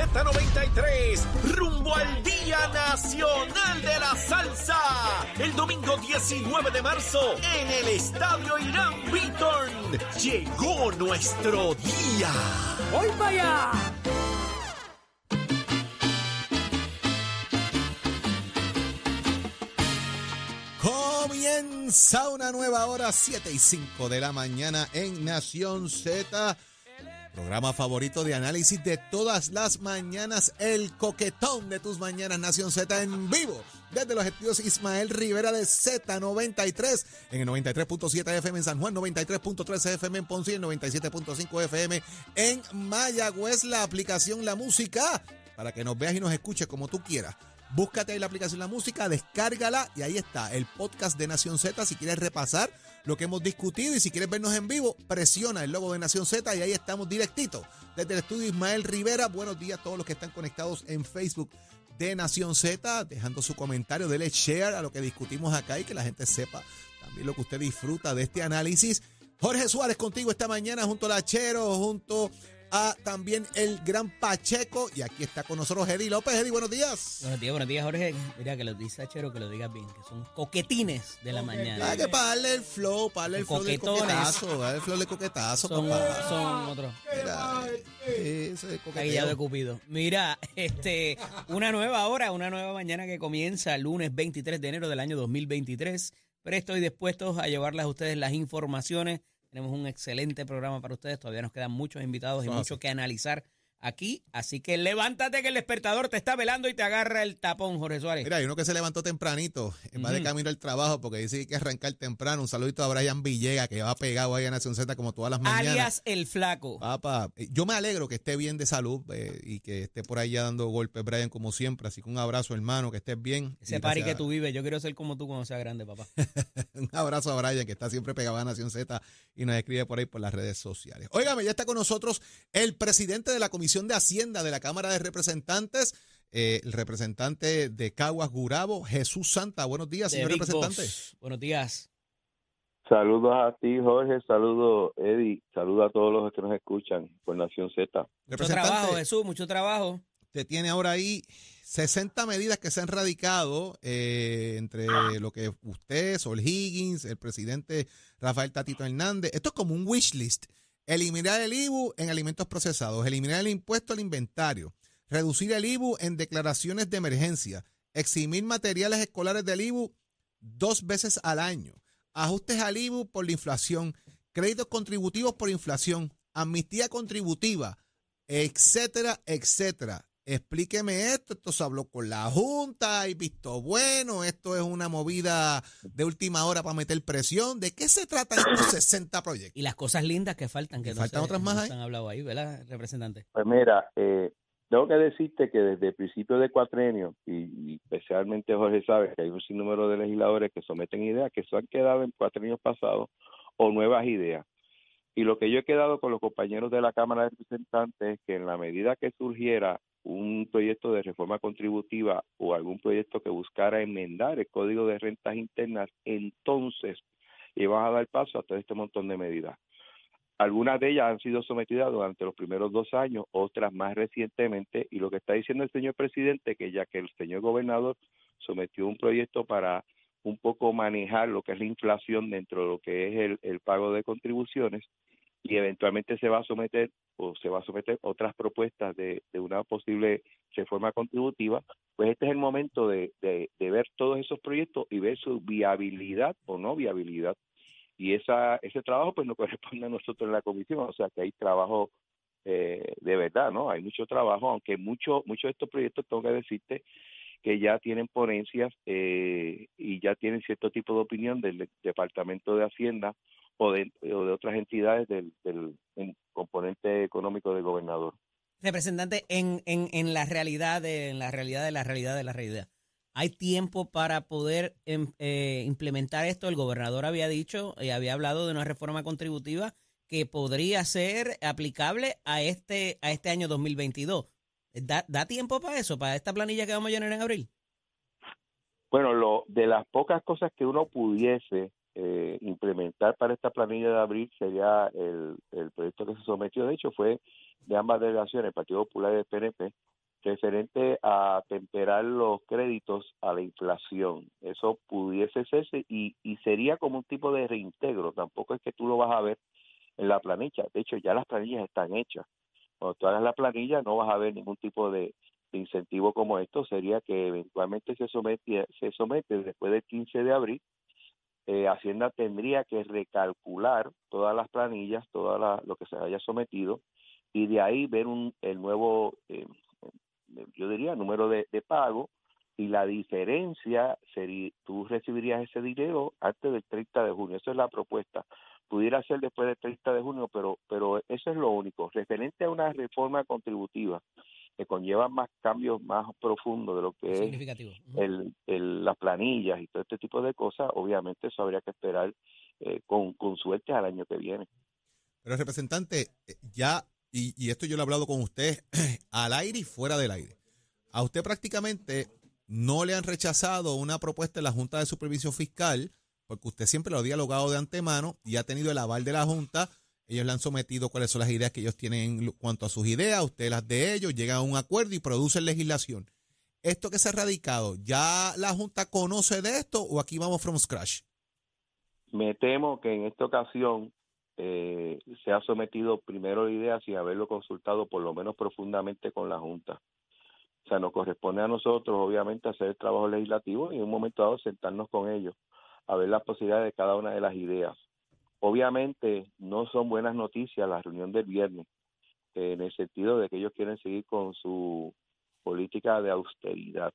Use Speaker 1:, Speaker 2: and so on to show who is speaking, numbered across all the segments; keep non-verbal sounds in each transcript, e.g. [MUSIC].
Speaker 1: Z93, rumbo al Día Nacional de la Salsa. El domingo 19 de marzo, en el Estadio Irán Beaton, llegó nuestro día.
Speaker 2: ¡Voy para allá!
Speaker 3: Comienza una nueva hora, 7 y 5 de la mañana en Nación Z. Programa favorito de análisis de todas las mañanas, el coquetón de tus mañanas, Nación Z en vivo. Desde los estudios Ismael Rivera de Z93 en el 93.7 FM en San Juan, 93.3 FM en Ponce y el 97.5 FM en Mayagüez. La aplicación La Música para que nos veas y nos escuches como tú quieras. Búscate ahí la aplicación La Música, descárgala y ahí está el podcast de Nación Z. Si quieres repasar lo que hemos discutido y si quieres vernos en vivo, presiona el logo de Nación Z y ahí estamos directito. Desde el estudio Ismael Rivera, buenos días a todos los que están conectados en Facebook de Nación Z, dejando su comentario, dele share a lo que discutimos acá y que la gente sepa también lo que usted disfruta de este análisis. Jorge Suárez contigo esta mañana junto a Lachero, junto a también el gran Pacheco. Y aquí está con nosotros Eddie López. Eddie, buenos días.
Speaker 2: Buenos días, buenos días, Jorge. Mira, que lo dice Achero, que lo digas bien, que son coquetines de la mañana.
Speaker 3: Hay que para darle el flow, para darle el flow del coquetazo, darle el flow del coquetazo,
Speaker 2: Son,
Speaker 3: papá.
Speaker 2: son otros.
Speaker 3: Mira, ese coqueteo.
Speaker 2: De Cupido. Mira, [LAUGHS] este, una nueva hora, una nueva mañana que comienza el lunes 23 de enero del año 2023. Presto y dispuestos a llevarles a ustedes las informaciones. Tenemos un excelente programa para ustedes. Todavía nos quedan muchos invitados y mucho que analizar aquí. Así que levántate que el despertador te está velando y te agarra el tapón, Jorge Suárez.
Speaker 3: Mira, hay uno que se levantó tempranito, en vez de camino al trabajo, porque dice que hay que arrancar temprano. Un saludito a Brian Villegas, que va pegado ahí a Nación Z como todas las mañanas.
Speaker 2: Alias el flaco.
Speaker 3: Papá, eh, yo me alegro que esté bien de salud eh, y que esté por ahí ya dando golpes, Brian, como siempre. Así que un abrazo, hermano, que estés bien.
Speaker 2: Ese party que tú vives, yo quiero ser como tú cuando sea grande, papá. [LAUGHS]
Speaker 3: Un abrazo a Brian, que está siempre pegado a Nación Z y nos escribe por ahí por las redes sociales. Óigame, ya está con nosotros el presidente de la Comisión de Hacienda de la Cámara de Representantes, eh, el representante de Caguas Gurabo, Jesús Santa. Buenos días,
Speaker 2: De
Speaker 3: señor
Speaker 2: Big
Speaker 3: representante.
Speaker 2: Boss. Buenos días.
Speaker 4: Saludos a ti, Jorge. Saludos, Eddie. Saludos a todos los que nos escuchan por Nación Z.
Speaker 2: Mucho trabajo, Jesús, mucho trabajo.
Speaker 3: Usted tiene ahora ahí 60 medidas que se han radicado eh, entre lo que usted, Sol Higgins, el presidente Rafael Tatito Hernández. Esto es como un wish list. Eliminar el IBU en alimentos procesados, eliminar el impuesto al inventario, reducir el IBU en declaraciones de emergencia, eximir materiales escolares del IBU dos veces al año, ajustes al IBU por la inflación, créditos contributivos por inflación, amnistía contributiva, etcétera, etcétera. Explíqueme esto, esto se habló con la Junta, hay visto bueno, esto es una movida de última hora para meter presión. ¿De qué se tratan estos [COUGHS] 60 proyectos?
Speaker 2: Y las cosas lindas que faltan, que
Speaker 3: ¿Y
Speaker 2: no
Speaker 3: faltan
Speaker 2: se-
Speaker 3: otras más
Speaker 2: no
Speaker 3: ahí?
Speaker 2: se han hablado ahí, ¿verdad, representante?
Speaker 4: Pues mira, eh, tengo que decirte que desde el principio de cuatrenio, y, y especialmente Jorge sabe que hay un sinnúmero de legisladores que someten ideas que se han quedado en cuatrenios pasados o nuevas ideas. Y lo que yo he quedado con los compañeros de la Cámara de Representantes es que en la medida que surgiera un proyecto de reforma contributiva o algún proyecto que buscara enmendar el Código de Rentas Internas, entonces iban a dar paso a todo este montón de medidas. Algunas de ellas han sido sometidas durante los primeros dos años, otras más recientemente, y lo que está diciendo el señor presidente, que ya que el señor gobernador sometió un proyecto para un poco manejar lo que es la inflación dentro de lo que es el pago de contribuciones, y eventualmente se va a someter o se va a someter otras propuestas de, una posible reforma contributiva, pues este es el momento de, ver todos esos proyectos y ver su viabilidad o no viabilidad. Y esa ese trabajo pues nos [LAUGHS] corresponde a nosotros en la comisión o sea que hay trabajo eh, de verdad no hay mucho trabajo aunque mucho muchos de estos proyectos tengo que decirte que ya tienen ponencias eh, y ya tienen cierto tipo de opinión del departamento de hacienda o de, o de otras entidades del, del en componente económico del gobernador
Speaker 2: Representante, en, en, en la realidad de, en la realidad de la realidad de la realidad, ¿hay tiempo para poder em, eh, implementar esto? El gobernador había dicho y había hablado de una reforma contributiva que podría ser aplicable a este, a este año 2022. ¿Da, ¿Da tiempo para eso, para esta planilla que vamos a llenar en abril?
Speaker 4: Bueno, lo de las pocas cosas que uno pudiese eh, implementar para esta planilla de abril sería el, el proyecto que se sometió. De hecho, fue de ambas delegaciones, el Partido Popular y el PNP, referente a temperar los créditos a la inflación. Eso pudiese serse y, y sería como un tipo de reintegro. Tampoco es que tú lo vas a ver en la planilla. De hecho, ya las planillas están hechas. Cuando tú hagas la planilla no vas a ver ningún tipo de, incentivo como esto. Sería que eventualmente se somete, se somete después del 15 de abril. Eh, Hacienda tendría que recalcular todas las planillas, todo lo que se haya sometido y de ahí ver un, el nuevo eh, yo diría, número de, pago y la diferencia sería, tú recibirías ese dinero antes del 30 de junio. Esa es la propuesta. Pudiera ser después del 30 de junio, pero, pero eso es lo único. Referente a una reforma contributiva que conlleva más cambios más profundos de lo que es el, el, las planillas y todo este tipo de cosas, obviamente eso habría que esperar eh, con, con suerte al año que viene.
Speaker 3: Pero representante, eh, ya y, esto yo lo he hablado con usted [CLEARS THROAT] al aire y fuera del aire. A usted prácticamente no le han rechazado una propuesta de la Junta de Supervisión Fiscal, porque usted siempre lo ha dialogado de antemano y ha tenido el aval de la Junta. Ellos le han sometido cuáles son las ideas que ellos tienen en cuanto a sus ideas, usted las de ellos, llega a un acuerdo y producen legislación. Esto que se ha radicado, ¿ya la Junta conoce de esto o aquí vamos from scratch?
Speaker 4: Me temo que en esta ocasión eh, se ha sometido primero la idea sin haberlo consultado por lo menos profundamente con la Junta. O sea, nos corresponde a nosotros, obviamente, hacer el trabajo legislativo y en un momento dado sentarnos con ellos a ver las posibilidades de cada una de las ideas. Obviamente, no son buenas noticias la reunión del viernes, en el sentido de que ellos quieren seguir con su política de austeridad.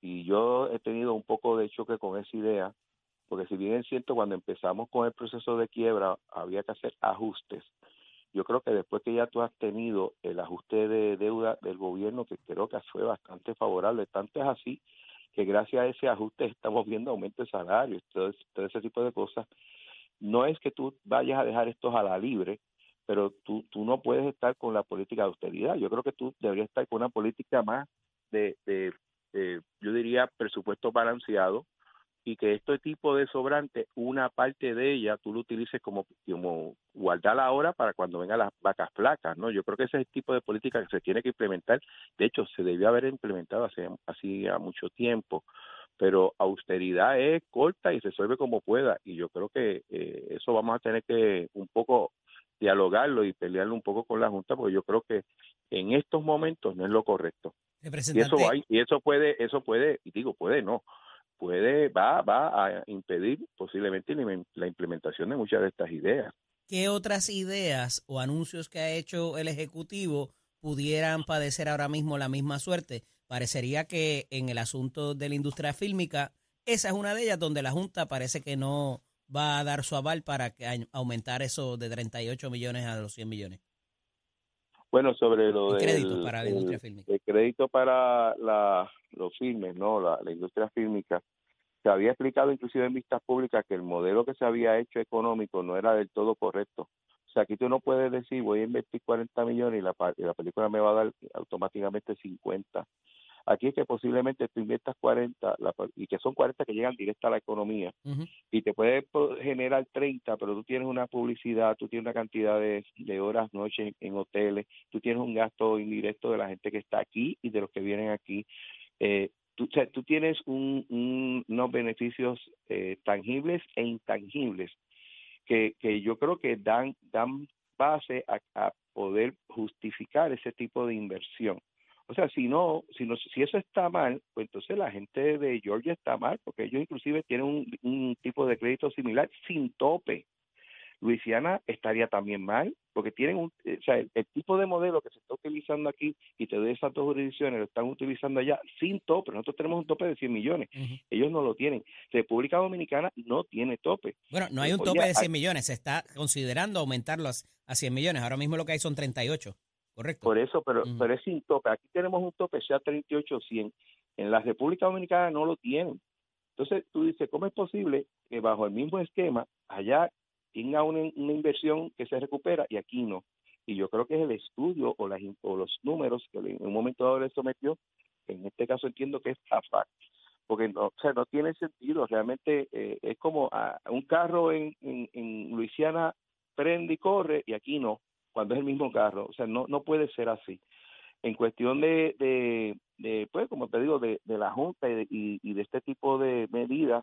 Speaker 4: Y yo he tenido un poco de choque con esa idea, porque si bien es cierto, cuando empezamos con el proceso de quiebra había que hacer ajustes. Yo creo que después que ya tú has tenido el ajuste de deuda del gobierno, que creo que fue bastante favorable, tanto es así que gracias a ese ajuste estamos viendo aumento de salarios, todo, todo ese tipo de cosas. No es que tú vayas a dejar estos a la libre, pero tú, tú no puedes estar con la política de austeridad. Yo creo que tú deberías estar con una política más de, de yo diría, presupuesto balanceado, y que este tipo de sobrante, una parte de ella tú lo utilices como, como guardar ahora para cuando vengan las vacas flacas, ¿no? Yo creo que ese es el tipo de política que se tiene que implementar. De hecho, se debió haber implementado hace mucho tiempo, pero austeridad es corta y resuelve como pueda y yo creo que eh, eso vamos a tener que un poco dialogarlo y pelearlo un poco con la Junta porque yo creo que en estos momentos no es lo correcto. Y eso hay, y eso puede, eso puede, y digo puede no, puede, va, va a impedir posiblemente la implementación de muchas de estas ideas.
Speaker 2: ¿Qué otras ideas o anuncios que ha hecho el Ejecutivo pudieran padecer ahora mismo la misma suerte? Parecería que en el asunto de la industria fílmica, esa es una de ellas donde la Junta parece que no va a dar su aval para aumentar eso de 38 millones a los 100 millones.
Speaker 4: Bueno, sobre lo
Speaker 2: de crédito para la industria fílmica.
Speaker 4: El crédito para la, los filmes, no, la, industria fílmica. Se había explicado inclusive en vistas públicas que el modelo que se había hecho económico no era del todo correcto. O sea, aquí tú no puedes decir voy a invertir 40 millones y la, y la película me va a dar automáticamente 50. Aquí es que posiblemente tú inviertas 40 y que son 40 que llegan directa a la economía y te puede generar 30, pero tú tienes una publicidad, tú tienes una cantidad de, horas, noches en, hoteles, tú tienes un gasto indirecto de la gente que está aquí y de los que vienen aquí. Eh, tú, tú tienes unos beneficios eh, tangibles e intangibles que, que yo creo que dan, dan base a poder justificar ese tipo de inversión. O sea, si no, si no, si eso está mal, pues entonces la gente de Georgia está mal, porque ellos inclusive tienen un, un tipo de crédito similar sin tope. Luisiana estaría también mal, porque tienen un, o sea, el, tipo de modelo que se está utilizando aquí y te doy esas dos jurisdicciones lo están utilizando allá sin tope. Nosotros tenemos un tope de 100 millones, ellos no lo tienen. República Dominicana no tiene tope.
Speaker 2: Bueno, no hay un tope de 100 millones, se está considerando aumentarlo a 100 millones. Ahora mismo lo que hay son 38. Correcto.
Speaker 4: Por eso, pero, pero es sin tope. Aquí tenemos un tope, sea 38 o 100. En la República Dominicana no lo tienen. Entonces tú dices, ¿cómo es posible que bajo el mismo esquema allá tenga una, inversión que se recupera y aquí no? Y yo creo que es el estudio o, las, o los números que en un momento dado le sometió, en este caso entiendo que es AFAC, porque no, o sea, no tiene sentido, realmente eh, es como a, un carro en, en, en Luisiana prende y corre y aquí no cuando es el mismo carro. O sea, no, no puede ser así. En cuestión de, de, pues, como te digo, de, de la Junta y y de este tipo de medidas,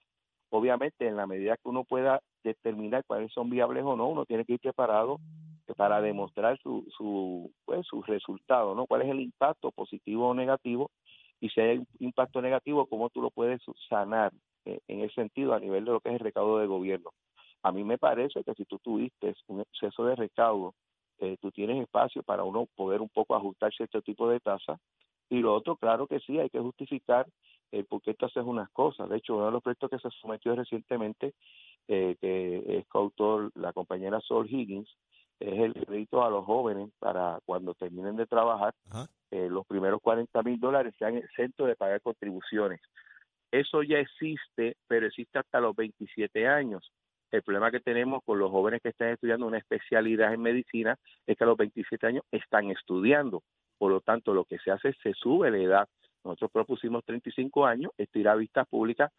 Speaker 4: obviamente en la medida que uno pueda determinar cuáles son viables o no, uno tiene que ir preparado para demostrar su, su, pues, su resultado, ¿no? ¿Cuál es el impacto positivo o negativo? Y si hay un impacto negativo, ¿cómo tú lo puedes sanar eh, en ese sentido a nivel de lo que es el recaudo de gobierno? A mí me parece que si tú tuviste un exceso de recaudo, eh, tú tienes espacio para uno poder un poco ajustar cierto tipo de tasa. Y lo otro, claro que sí, hay que justificar eh, por qué tú haces unas cosas. De hecho, uno de los proyectos que se sometió recientemente, eh, que es coautor la compañera Sol Higgins, es el crédito a los jóvenes para cuando terminen de trabajar, eh, los primeros 40 mil dólares sean exentos de pagar contribuciones. Eso ya existe, pero existe hasta los 27 años. El problema que tenemos con los jóvenes que están estudiando una especialidad en medicina es que a los 27 años están estudiando. Por lo tanto, lo que se hace es se sube la edad nosotros propusimos 35 años, esto irá a vista pública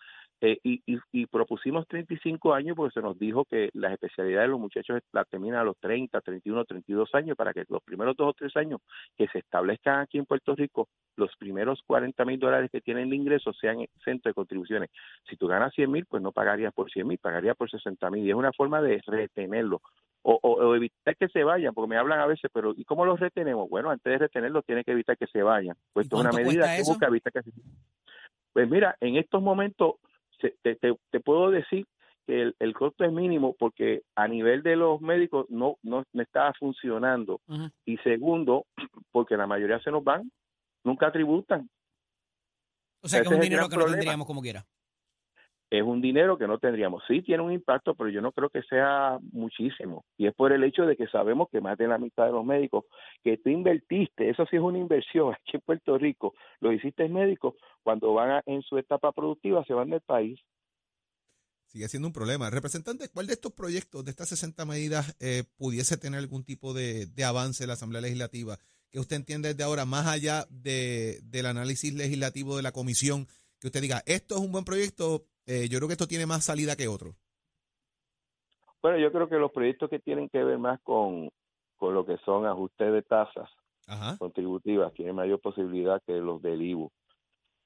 Speaker 4: eh, y, y, propusimos 35 años porque se nos dijo que las especialidades de los muchachos la terminan a los 30, 31, 32 años para que los primeros dos o tres años que se establezcan aquí en Puerto Rico, los primeros 40 mil dólares que tienen de ingreso sean centro de contribuciones. Si tú ganas 100 mil, pues no pagarías por 100 mil, pagarías por 60 mil y es una forma de retenerlo. O, o, evitar que se vayan, porque me hablan a veces, pero ¿y cómo los retenemos? Bueno, antes de retenerlos tiene que evitar que se vayan. Pues es una medida que busca evitar que se Pues mira, en estos momentos te, te, puedo decir que el, costo es mínimo porque a nivel de los médicos no, no, está funcionando. Y segundo, [CLEARS THROAT] porque la mayoría se nos van, nunca tributan.
Speaker 2: O sea que es un dinero que no tendríamos como quiera.
Speaker 4: Es un dinero que no tendríamos. Sí tiene un impacto, pero yo no creo que sea muchísimo. Y es por el hecho de que sabemos que más de la mitad de los médicos que tú invertiste, eso sí es una inversión [LAUGHS] aquí en Puerto Rico, lo hiciste médicos, cuando van en su etapa productiva se van del país.
Speaker 3: Sigue siendo un problema. Representante, ¿cuál de estos proyectos, de estas 60 medidas, eh, pudiese tener algún tipo de, avance en la Asamblea Legislativa? Que usted entiende desde ahora, más allá de, del análisis legislativo de la comisión, que usted diga, esto es un buen proyecto, eh, yo creo que esto tiene más salida que otro.
Speaker 4: Bueno, yo creo que los proyectos que tienen que ver más con, con lo que son ajustes de tasas contributivas tienen mayor posibilidad que los del IBU.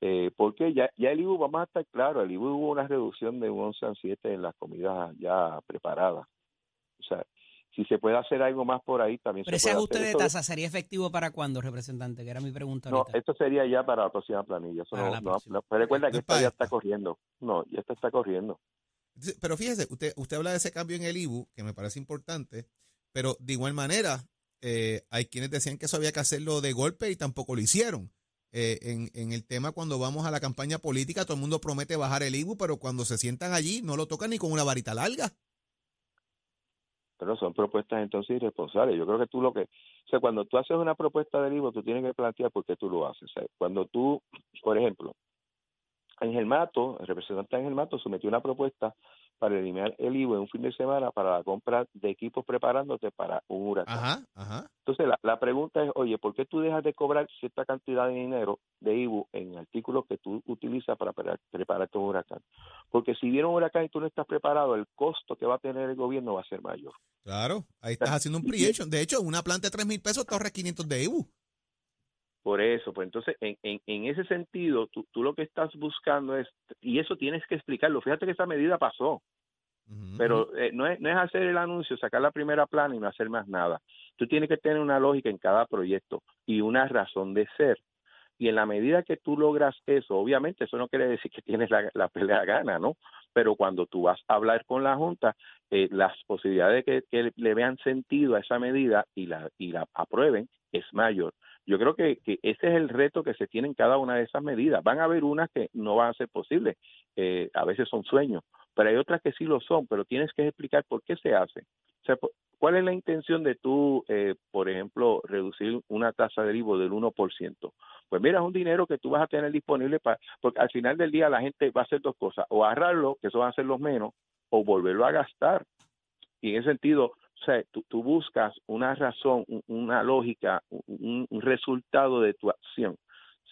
Speaker 4: Eh, porque ya, ya el IBU, vamos a estar claro, el IBU hubo una reducción de un 11 a 7 en las comidas ya preparadas. O sea, si se puede hacer algo más por ahí, también
Speaker 2: Pero ese ajuste de tasa sería efectivo para cuándo, representante, que era mi pregunta.
Speaker 4: No, esto sería ya para la próxima planilla. Eso no, recuerda que esto ya está corriendo. No, ya esto está corriendo.
Speaker 3: Pero fíjese, usted, usted habla de ese cambio en el IBU, que me parece importante, pero de igual manera, eh, hay quienes decían que eso había que hacerlo de golpe y tampoco lo hicieron. Eh, en, en, el tema cuando vamos a la campaña política, todo el mundo promete bajar el IBU, pero cuando se sientan allí no lo tocan ni con una varita larga
Speaker 4: pero son propuestas entonces irresponsables. Yo creo que tú lo que, o sea, cuando tú haces una propuesta de libro, tú tienes que plantear por qué tú lo haces. cuando tú, por ejemplo, Ángel Mato, el representante Ángel Mato sometió una propuesta para eliminar el IVA en un fin de semana para la compra de equipos preparándote para un huracán. Entonces, la, pregunta es, oye, ¿por qué tú dejas de cobrar cierta cantidad de dinero de IVU en artículos que tú utilizas para prepararte un huracán? Porque si viene un huracán y tú no estás preparado, el costo que va a tener el gobierno va a ser mayor.
Speaker 3: Claro, ahí estás haciendo un pre De hecho, una planta de 3 mil pesos te ahorra 500 de IVU.
Speaker 4: Por eso, pues entonces, en, en, en ese sentido, tú, tú, lo que estás buscando es, y eso tienes que explicarlo, fíjate que esa medida pasó, pero eh, no, es, no es hacer el anuncio, sacar la primera plana y no hacer más nada. Tú tienes que tener una lógica en cada proyecto y una razón de ser. Y en la medida que tú logras eso, obviamente eso no quiere decir que tienes la, la pelea gana, ¿no? Pero cuando tú vas a hablar con la Junta, eh, las posibilidades de que, que, le vean sentido a esa medida y la, y la aprueben es mayor. Yo creo que, ese es el reto que se tiene en cada una de esas medidas. Van a haber unas que no van a ser posibles, eh, a veces son sueños, pero hay otras que sí lo son, pero tienes que explicar por qué se hace. O sea, ¿cuál es la intención de tú, eh, por ejemplo, reducir una tasa de IVA del 1%? Pues mira, es un dinero que tú vas a tener disponible para, porque al final del día la gente va a hacer dos cosas, o ahorrarlo, que eso van a ser los menos, o volverlo a gastar. Y en ese sentido, o sea, tú, buscas una razón, una lógica, un, resultado de tu acción.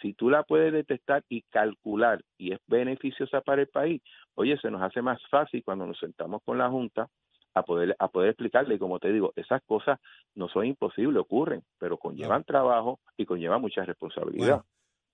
Speaker 4: Si tú la puedes detectar y calcular y es beneficiosa para el país, oye, se nos hace más fácil cuando nos sentamos con la Junta a poder, a poder explicarle. Y como te digo, esas cosas no son imposibles, ocurren, pero conllevan trabajo y conllevan mucha responsabilidad.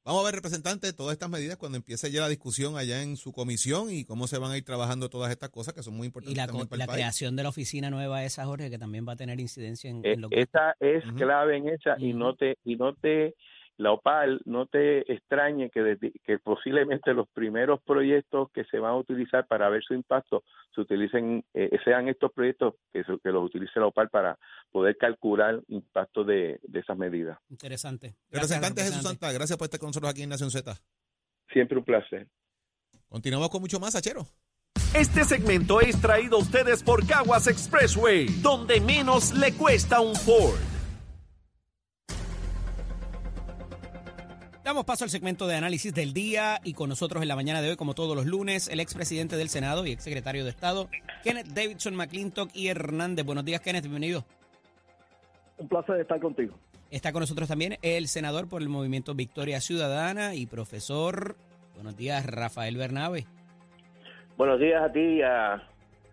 Speaker 3: Vamos a ver, representante, todas estas medidas cuando empiece ya la discusión allá en su comisión y cómo se van a ir trabajando todas estas cosas que son muy importantes.
Speaker 2: Y la,
Speaker 3: también para
Speaker 2: la
Speaker 3: el país.
Speaker 2: creación de la oficina nueva esa, Jorge, que también va a tener incidencia en,
Speaker 4: Eh,
Speaker 2: en lo que...
Speaker 4: esa es clave en esa y no te y no te la OPAL no te extrañe que, desde- que posiblemente los primeros proyectos que se van a utilizar para ver su impacto se utilicen eh, sean estos proyectos que, que los utilice la OPAL para poder calcular impacto de, de esas medidas.
Speaker 2: Interesante. Gracias,
Speaker 3: Representante Jesús. Santa, gracias por estar con nosotros aquí en Nación Z.
Speaker 4: Siempre un placer.
Speaker 3: Continuamos con mucho más, Achero.
Speaker 1: Este segmento es traído a ustedes por Caguas Expressway, donde menos le cuesta un Ford.
Speaker 2: Damos paso al segmento de análisis del día y con nosotros en la mañana de hoy, como todos los lunes, el expresidente del Senado y exsecretario de Estado, Kenneth Davidson McClintock y Hernández. Buenos días, Kenneth, bienvenido.
Speaker 5: Un placer estar contigo.
Speaker 2: Está con nosotros también el senador por el movimiento Victoria Ciudadana y profesor, buenos días, Rafael Bernabe.
Speaker 6: Buenos días a ti y a,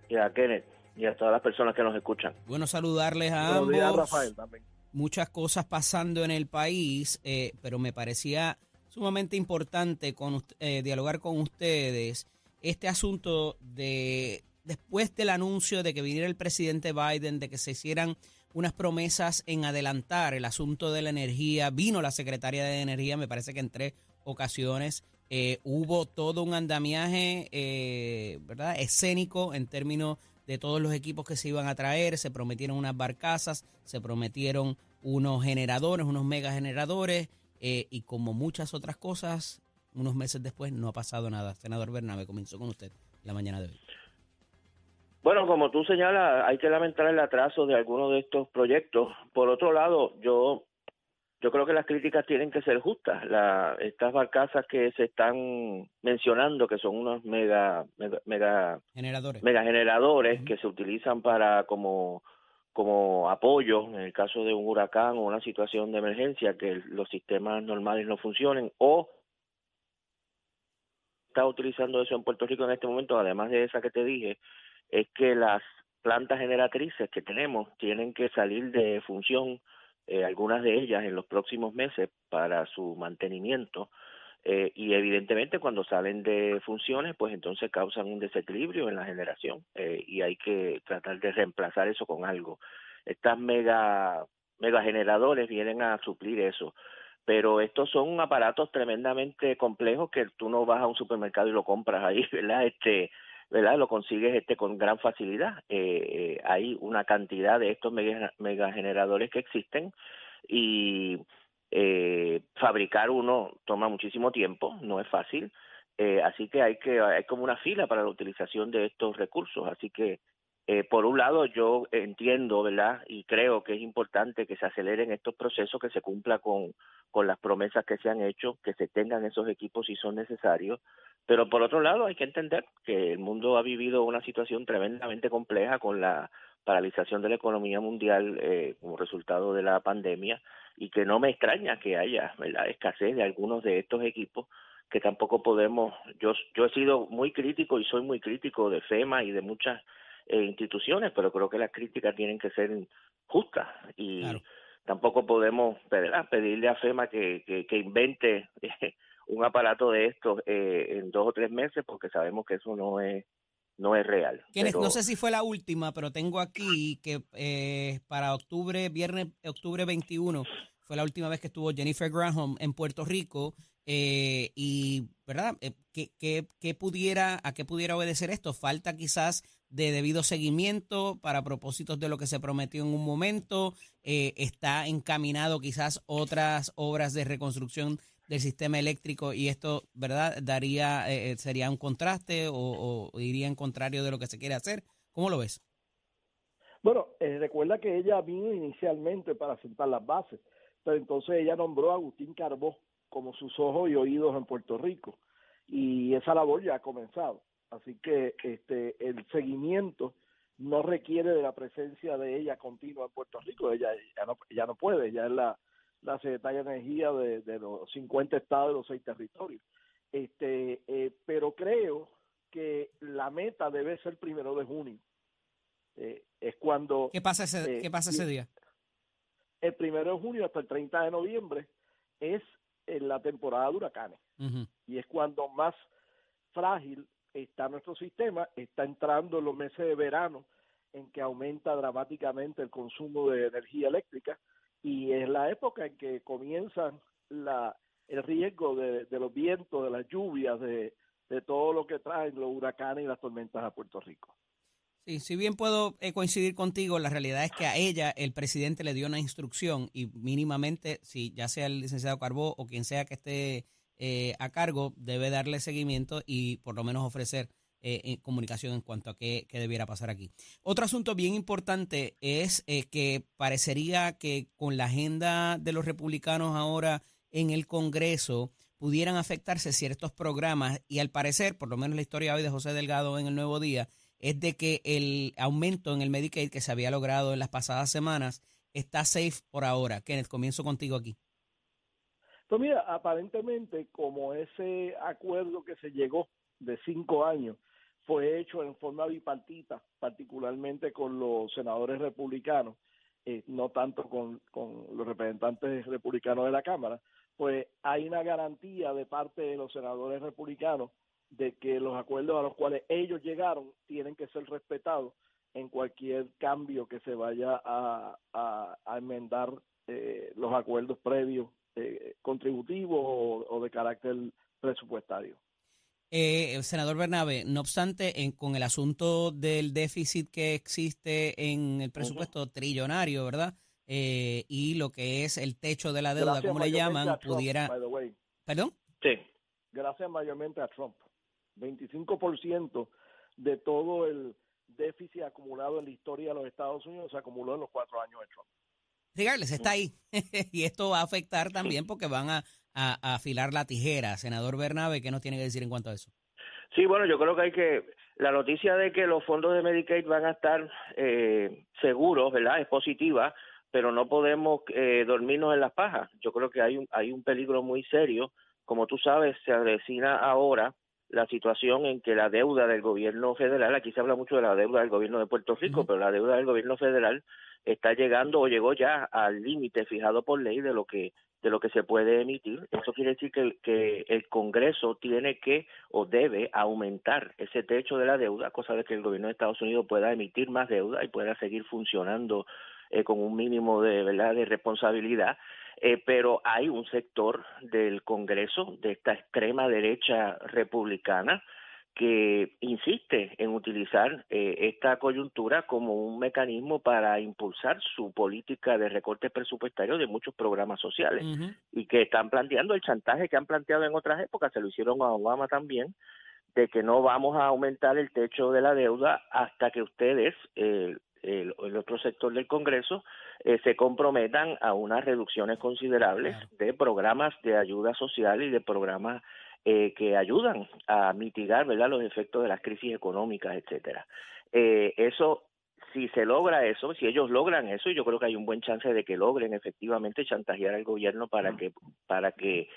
Speaker 6: y a Kenneth y a todas las personas que nos escuchan.
Speaker 2: Bueno saludarles a
Speaker 5: Buenos
Speaker 2: ambos.
Speaker 5: días, Rafael, también.
Speaker 2: Muchas cosas pasando en el país, eh, pero me parecía sumamente importante con, eh, dialogar con ustedes este asunto de después del anuncio de que viniera el presidente Biden, de que se hicieran unas promesas en adelantar el asunto de la energía, vino la secretaria de Energía, me parece que en tres ocasiones eh, hubo todo un andamiaje, eh, ¿verdad? Escénico en términos de todos los equipos que se iban a traer, se prometieron unas barcazas, se prometieron unos generadores, unos mega generadores, eh, y como muchas otras cosas, unos meses después no ha pasado nada. Senador Bernabe, comenzó con usted la mañana de hoy.
Speaker 6: Bueno, como tú señalas, hay que lamentar el atraso de algunos de estos proyectos. Por otro lado, yo yo creo que las críticas tienen que ser justas. La, estas barcazas que se están mencionando, que son unos mega mega mega,
Speaker 2: Generadores.
Speaker 6: mega generadores que se utilizan para como como apoyo en el caso de un huracán o una situación de emergencia que los sistemas normales no funcionen o está utilizando eso en Puerto Rico en este momento, además de esa que te dije, es que las plantas generatrices que tenemos tienen que salir de función, eh, algunas de ellas en los próximos meses para su mantenimiento. eh, y evidentemente cuando salen de funciones, pues entonces causan un desequilibrio en la generación eh, y hay que tratar de reemplazar eso con algo. Estas mega, mega generadores vienen a suplir eso pero estos son aparatos tremendamente complejos que tú no vas a un supermercado y lo compras ahí, [LAUGHS] ¿verdad? Este, ¿verdad? Lo consigues este con gran facilidad. Eh, eh, hay una cantidad de estos mega, mega generadores que existen y eh, fabricar uno toma muchísimo tiempo, no es fácil. Eh, así que hay que hay como una fila para la utilización de estos recursos. Así que eh, por un lado, yo entiendo, ¿verdad? Y creo que es importante que se aceleren estos procesos, que se cumpla con, con las promesas que se han hecho, que se tengan esos equipos si son necesarios. Pero por otro lado, hay que entender que el mundo ha vivido una situación tremendamente compleja con la paralización de la economía mundial eh, como resultado de la pandemia y que no me extraña que haya ¿verdad? escasez de algunos de estos equipos que tampoco podemos yo yo he sido muy crítico y soy muy crítico de FEMA y de muchas eh, instituciones, pero creo que las críticas tienen que ser justas y
Speaker 2: Claro.
Speaker 6: tampoco podemos ¿verdad? pedirle a FEMA que, que, que invente eh, un aparato de estos eh, en dos o tres meses porque sabemos que eso no es no es real. Pero-
Speaker 2: no sé si fue la última, pero tengo aquí que eh, para octubre, viernes, octubre 21, fue la última vez que estuvo Jennifer Graham en Puerto Rico. eh, y, ¿verdad? Eh, ¿qué, qué, qué pudiera, ¿A qué pudiera obedecer esto? Falta quizás de debido seguimiento para propósitos de lo que se prometió en un momento. Eh, está encaminado quizás otras obras de reconstrucción del sistema eléctrico y esto, ¿verdad? Daría, eh, eh, sería un contraste o, iría en contrario de lo que se quiere hacer. ¿Cómo lo ves?
Speaker 5: Bueno, eh, recuerda que ella vino inicialmente para sentar las bases, pero entonces ella nombró a Agustín Carbó como sus ojos y oídos en Puerto Rico y esa labor ya ha comenzado. Así que este el seguimiento no requiere de la presencia de ella continua en Puerto Rico. Ella ya no, ya no puede, ella es la, la secretaria de Energía de, de los 50 estados de los seis territorios. Este, eh, pero creo que la meta debe ser primero de junio Eh, es cuando...
Speaker 2: ¿Qué pasa ese,
Speaker 5: eh,
Speaker 2: ¿qué pasa ese día?
Speaker 5: El primero de junio hasta el 30 de noviembre es en la temporada de huracanes y es cuando más frágil está nuestro sistema, está entrando en los meses de verano en que aumenta dramáticamente el consumo de energía eléctrica y es la época en que comienzan la, el riesgo de, los vientos, de las lluvias, de, de todo lo que traen los huracanes y las tormentas a Puerto Rico.
Speaker 2: Sí, si bien puedo eh, coincidir contigo, la realidad es que a ella el presidente le dio una instrucción y mínimamente, si ya sea el licenciado Carbó o quien sea que esté eh, a cargo, debe darle seguimiento y por lo menos ofrecer eh, eh, comunicación en cuanto a qué, debiera pasar aquí. Otro asunto bien importante es que parecería que con la agenda de los republicanos ahora en el Congreso pudieran afectarse ciertos programas y al parecer, por lo menos la historia hoy de José Delgado en el Nuevo Día, es de que el aumento en el Medicaid que se había logrado en las pasadas semanas está safe por ahora. Kenneth, comienzo contigo aquí.
Speaker 5: Pues mira, aparentemente como ese acuerdo que se llegó de cinco años fue hecho en forma bipartita, particularmente con los senadores republicanos, eh, no tanto con, los representantes republicanos de la Cámara, pues hay una garantía de parte de los senadores republicanos de que los acuerdos a los cuales ellos llegaron tienen que ser respetados en cualquier cambio que se vaya a, a, a enmendar eh, los acuerdos previos eh, contributivos o, o de carácter presupuestario.
Speaker 2: Eh, el senador Bernabe, no obstante, en, con el asunto del déficit que existe en el presupuesto trillonario, ¿verdad? Eh, y lo que es el techo de la deuda,
Speaker 5: Gracias
Speaker 2: como le llaman,
Speaker 5: Trump,
Speaker 2: pudiera...
Speaker 5: by the way.
Speaker 2: ¿Perdón?
Speaker 6: Sí.
Speaker 5: gracias mayormente a Trump. 25% de todo el déficit acumulado en la historia de los Estados Unidos se acumuló en los cuatro años de Trump.
Speaker 2: Regardless, está ahí. [LAUGHS] y esto va a afectar también porque van a, a- a afilar la tijera. Senador Bernabe, ¿qué nos tiene que decir en cuanto a eso?
Speaker 6: Sí, bueno, yo creo que hay que. La noticia de que los fondos de Medicaid van a estar eh, seguros, ¿verdad? Es positiva, pero no podemos eh, dormirnos en las pajas. Yo creo que hay un, hay un peligro muy serio. Como tú sabes, se avecina ahora la situación en que la deuda del gobierno federal, aquí se habla mucho de la deuda del gobierno de Puerto Rico, pero la deuda del gobierno federal está llegando o llegó ya al límite fijado por ley de lo que de lo que se puede emitir. Eso quiere decir que, que el Congreso tiene que o debe aumentar ese techo de la deuda, cosa de que el gobierno de Estados Unidos pueda emitir más deuda y pueda seguir funcionando eh, con un mínimo de verdad de responsabilidad. Eh, pero hay un sector del Congreso de esta extrema derecha republicana que insiste en utilizar eh, esta coyuntura como un mecanismo para impulsar su política de recortes presupuestarios de muchos programas sociales y que están planteando el chantaje que han planteado en otras épocas, se lo hicieron a Obama también, de que no vamos a aumentar el techo de la deuda hasta que ustedes, eh, el, el otro sector del Congreso, eh, se comprometan a unas reducciones considerables de programas de ayuda social y de programas eh, que ayudan a mitigar verdad los efectos de las crisis económicas etcétera eh, eso si se logra eso si ellos logran eso y yo creo que hay un buen chance de que logren efectivamente chantajear al gobierno para que para que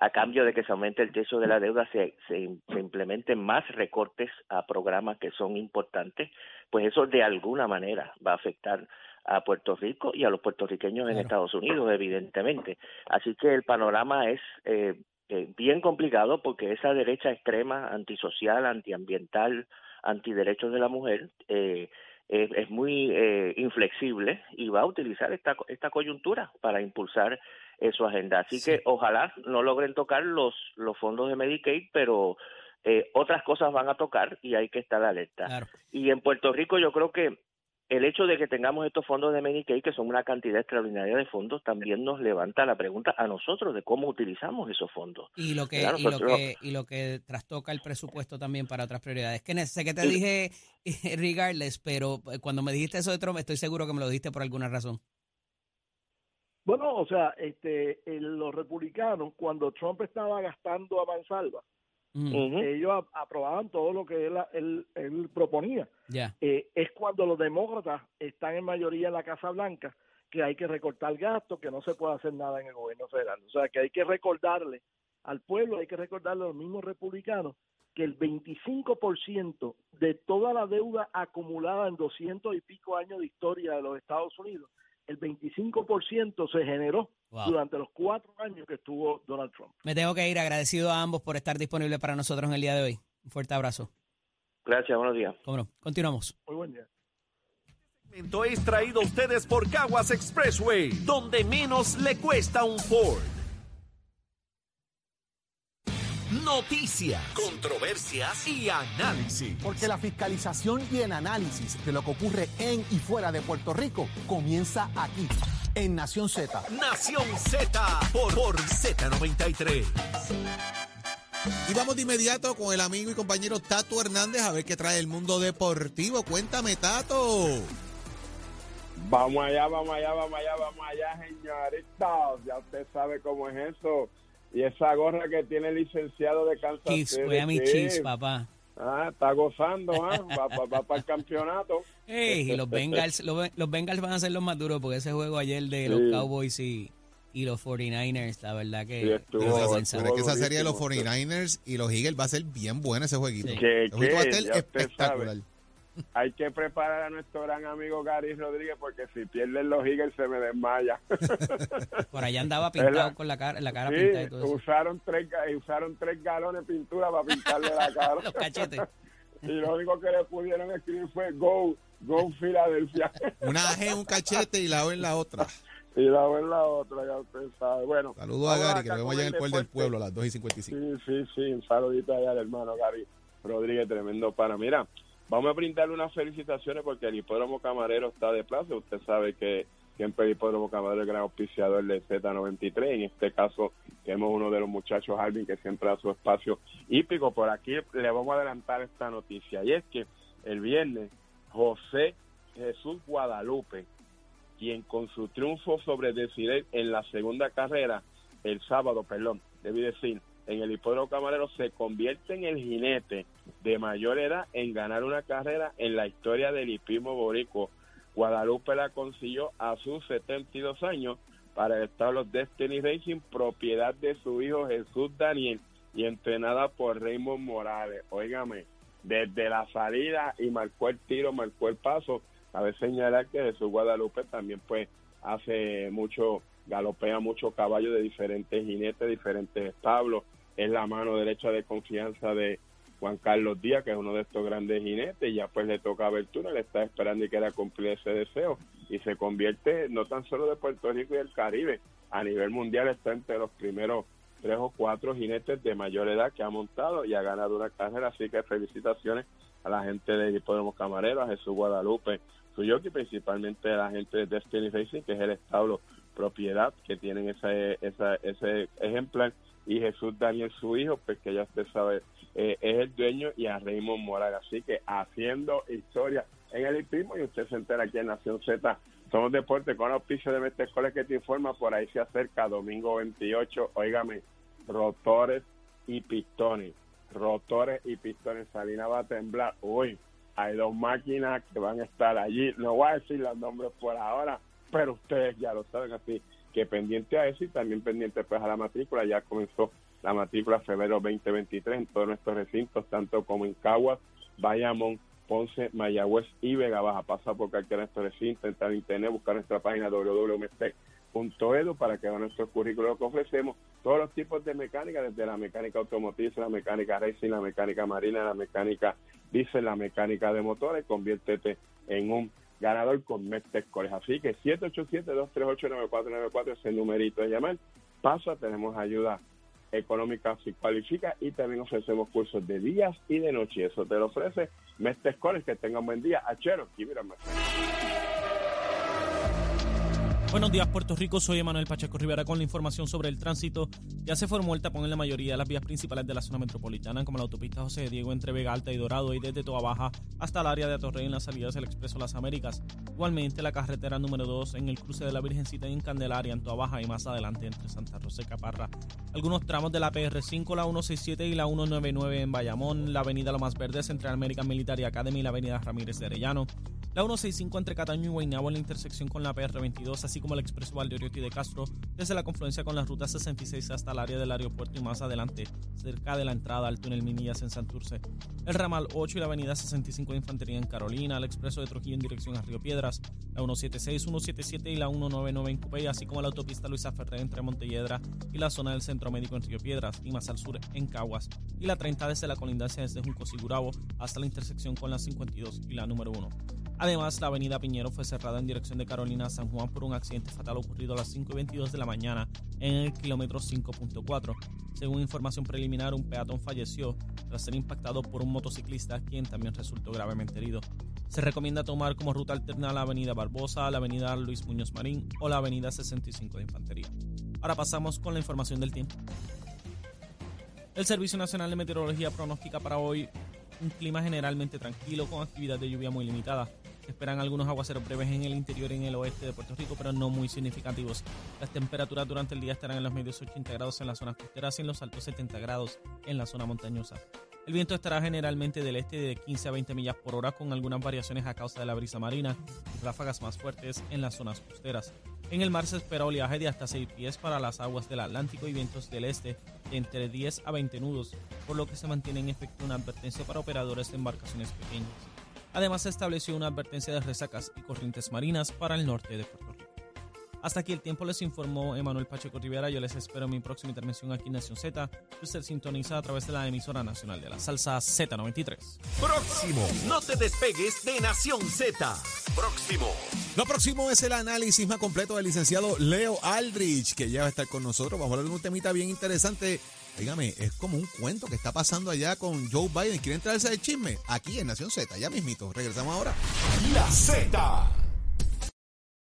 Speaker 6: a cambio de que se aumente el techo de la deuda se, se, se implementen más recortes a programas que son importantes pues eso de alguna manera va a afectar a Puerto Rico y a los puertorriqueños en
Speaker 2: Claro.
Speaker 6: Estados Unidos, evidentemente. Así que el panorama es eh, eh, bien complicado porque esa derecha extrema, antisocial, antiambiental, antiderechos de la mujer, eh, es, es muy eh, inflexible y va a utilizar esta, esta coyuntura para impulsar eh, su agenda. Así
Speaker 2: Sí.
Speaker 6: que ojalá no logren tocar los, los fondos de Medicaid, pero eh, otras cosas van a tocar y hay que estar alerta.
Speaker 2: Claro.
Speaker 6: Y en Puerto Rico yo creo que el hecho de que tengamos estos fondos de Medicaid, que son una cantidad extraordinaria de fondos, también nos levanta la pregunta a nosotros de cómo utilizamos esos fondos.
Speaker 2: Y lo que, y lo que, y lo que trastoca el presupuesto también para otras prioridades. Que sé que te dije [LAUGHS] regardless, pero eh, cuando me dijiste eso de Trump, estoy seguro que me lo dijiste por alguna razón.
Speaker 5: Bueno, o sea, este, el- los republicanos, cuando Trump estaba gastando a mansalva, Ellos ap- aprobaban todo lo que él, él, él proponía. Eh, es cuando los demócratas están en mayoría en la Casa Blanca que hay que recortar gastos, que no se puede hacer nada en el gobierno federal. O sea, que hay que recordarle al pueblo, hay que recordarle a los mismos republicanos que el 25% de toda la deuda acumulada en 200 y pico años de historia de los Estados Unidos, el 25% se generó
Speaker 2: Wow.
Speaker 5: durante los cuatro años que estuvo Donald Trump.
Speaker 2: Me tengo que ir agradecido a ambos por estar disponibles para nosotros en el día de hoy. Un fuerte abrazo.
Speaker 6: Gracias, buenos días.
Speaker 2: Cómo no. Continuamos.
Speaker 5: Muy buen día.
Speaker 1: segmento es traído a ustedes por Caguas Expressway, donde menos le cuesta un Ford. Noticias, controversias y análisis.
Speaker 7: Porque la fiscalización y el análisis de lo que ocurre en y fuera de Puerto Rico comienza aquí, en Nación Z.
Speaker 1: Nación Z por, por Z93.
Speaker 3: Y vamos de inmediato con el amigo y compañero Tato Hernández a ver qué trae el mundo deportivo. Cuéntame, Tato.
Speaker 8: Vamos allá, vamos allá, vamos allá, vamos allá, señoritas. Ya usted sabe cómo es eso. Y esa gorra que tiene el licenciado de Kansas
Speaker 2: Chiefs,
Speaker 8: City, sí.
Speaker 2: Chiefs, papá.
Speaker 8: Ah, está gozando, ¿ah? va, va- va para el campeonato.
Speaker 2: Ey, y los Bengals, los, los Bengals van a ser los más duros porque ese juego ayer de los
Speaker 8: Sí.
Speaker 2: Cowboys y, y los 49ers, la verdad que
Speaker 8: Sí, estuvo-
Speaker 3: pero es que esa serie de los
Speaker 8: sí.
Speaker 3: 49ers y los Eagles va a ser bien buena ese jueguito.
Speaker 2: Sí.
Speaker 8: Que,
Speaker 3: El jueguito va a ser
Speaker 8: ya usted
Speaker 3: espectacular.
Speaker 8: sabe, hay que preparar a nuestro gran amigo Gary Rodríguez porque si pierden los Eagles se me desmaya. [LAUGHS]
Speaker 2: Por allá andaba [LAUGHS] pintado
Speaker 8: ¿Verdad?
Speaker 2: con la cara, la cara
Speaker 8: Sí,
Speaker 2: pintada y todo eso.
Speaker 8: usaron tres, usaron tres galones de pintura para pintarle la [LAUGHS] cara.
Speaker 2: Los cachetes.
Speaker 8: y lo único que le pudieron escribir fue Go, Go Filadelfia.
Speaker 3: Una G en un cachete y la O en la otra.
Speaker 8: y la otra en la otra, ya usted sabe. Bueno,
Speaker 3: Saludos a Gary, que lo vemos allá en el pueblo del pueblo a las 2 y 55.
Speaker 8: Sí, sí, sí, un saludito allá al hermano Gary Rodríguez, tremendo para. Mira, vamos a brindarle unas felicitaciones porque el hipódromo camarero está de plaza. Usted sabe que siempre el hipódromo camarero es gran auspiciador del Z93. En este caso, tenemos uno de los muchachos, Alvin, que siempre da su espacio hípico. Por aquí le vamos a adelantar esta noticia. Y es que el viernes, José Jesús Guadalupe, quien con su triunfo sobre Desiree en la segunda carrera, el sábado, perdón, debí decir, en el hipódromo camarero se convierte en el jinete de mayor edad en ganar una carrera en la historia del hipismo borico. Guadalupe la consiguió a sus 72 años para el establo Destiny Racing, propiedad de su hijo Jesús Daniel y entrenada por Raymond Morales. Óigame, desde la salida y marcó el tiro, marcó el paso. Cabe señalar que Jesús Guadalupe también pues hace mucho, galopea mucho caballo de diferentes jinetes, diferentes establos. Es la mano derecha de confianza de Juan Carlos Díaz, que es uno de estos grandes jinetes, y ya pues le toca abertura, le está esperando y quiera cumplir ese deseo. Y se convierte no tan solo de Puerto Rico y el Caribe, a nivel mundial está entre los primeros tres o cuatro jinetes de mayor edad que ha montado y ha ganado una carrera, así que felicitaciones a la gente del Hipódromo Camarero, a Jesús Guadalupe, Suyoki, principalmente a la gente de Destiny Racing, que es el establo propiedad que tienen ese, esa, ese ejemplar, y Jesús Daniel, su hijo, pues que ya usted sabe, eh, es el dueño, y a Raymond Morales. Así que haciendo historia en el hipismo, y usted se entera aquí en Nación Z, somos deporte con auspicio de Mestre que te informa, por ahí se acerca domingo 28, óigame, rotores y pistones, rotores y pistones, Salina va a temblar, uy, hay dos máquinas que van a estar allí, no voy a decir los nombres por ahora, pero ustedes ya lo saben así, que pendiente a eso y también pendiente pues a la matrícula, ya comenzó la matrícula febrero 2023 en todos nuestros recintos, tanto como en Caguas, Bayamón, Ponce, Mayagüez y Vega Baja. Pasa por cualquiera de estos recintos, entrar en internet, buscar nuestra página www.mestec.edu para que vean nuestro currículo que ofrecemos. Todos los tipos de mecánica, desde la mecánica automotriz, la mecánica racing, la mecánica marina, la mecánica diésel, la mecánica de motores. Conviértete en un ganador con Mestec College. Así que 787-238-9494 es el numerito de llamar. Pasa, tenemos ayuda económica si cualifica y también ofrecemos cursos de días y de noche. Eso te lo ofrece Mestre College. Que tengan buen día. Achero, y mira.
Speaker 9: Buenos días, Puerto Rico. Soy Emanuel Pacheco Rivera con la información sobre el tránsito. Ya se formó el tapón en la mayoría de las vías principales de la zona metropolitana, como la autopista José Diego entre Vega Alta y Dorado y desde Toa Baja hasta el área de Atorrey en las salidas del Expreso Las Américas. Igualmente, la carretera número 2 en el cruce de la Virgencita en Candelaria en Toa Baja y más adelante entre Santa Rosa y Caparra. Algunos tramos de la PR5, la 167 y la 199 en Bayamón, la avenida Lo Más Verdes entre American Military Academy y la avenida Ramírez de Arellano. la 165 entre Cataño y Guaynabo en la intersección con la PR22, así como el expreso Valdeoriotti de Castro, desde la confluencia con la ruta 66 hasta el área del aeropuerto y más adelante, cerca de la entrada al túnel Minillas en Santurce. El ramal 8 y la avenida 65 de Infantería en Carolina, el expreso de Trujillo en dirección a Río Piedras, la 176, 177 y la 199 en Cupey, así como la autopista Luisa Ferrer entre Montelledra y la zona del Centro Médico en Río Piedras y más al sur en Caguas, y la 30 desde la colindancia desde Junco Sigurabo hasta la intersección con la 52 y la número 1. Además, la avenida Piñero fue cerrada en dirección de Carolina a San Juan por un accidente fatal ocurrido a las 5 y 22 de la mañana en el kilómetro 5.4. Según información preliminar, un peatón falleció tras ser impactado por un motociclista, quien también resultó gravemente herido. Se recomienda tomar como ruta alterna la avenida Barbosa, la avenida Luis Muñoz Marín o la avenida 65 de Infantería. Ahora pasamos con la información del tiempo. El Servicio Nacional de Meteorología pronostica para hoy un clima generalmente tranquilo con actividad de lluvia muy limitada. Esperan algunos aguaceros breves en el interior y en el oeste de Puerto Rico, pero no muy significativos. Las temperaturas durante el día estarán en los medios 80 grados en las zonas costeras y en los altos 70 grados en la zona montañosa. El viento estará generalmente del este de 15 a 20 millas por hora con algunas variaciones a causa de la brisa marina y ráfagas más fuertes en las zonas costeras. En el mar se espera oleaje de hasta 6 pies para las aguas del Atlántico y vientos del este de entre 10 a 20 nudos, por lo que se mantiene en efecto una advertencia para operadores de embarcaciones pequeñas. Además se estableció una advertencia de resacas y corrientes marinas para el norte de Puerto Rico. Hasta aquí el tiempo les informó Emanuel Pacheco Rivera. Yo les espero en mi próxima intervención aquí en Nación Z, que usted sintoniza a través de la emisora nacional de la salsa Z93.
Speaker 1: Próximo. No te despegues de Nación Z. Próximo.
Speaker 3: Lo próximo es el análisis más completo del licenciado Leo Aldrich, que ya va a estar con nosotros. Vamos a hablar de un temita bien interesante. Dígame, es como un cuento que está pasando allá con Joe Biden. ¿Quiere entrarse de chisme? Aquí en Nación Z, ya mismito. Regresamos ahora.
Speaker 1: La Z.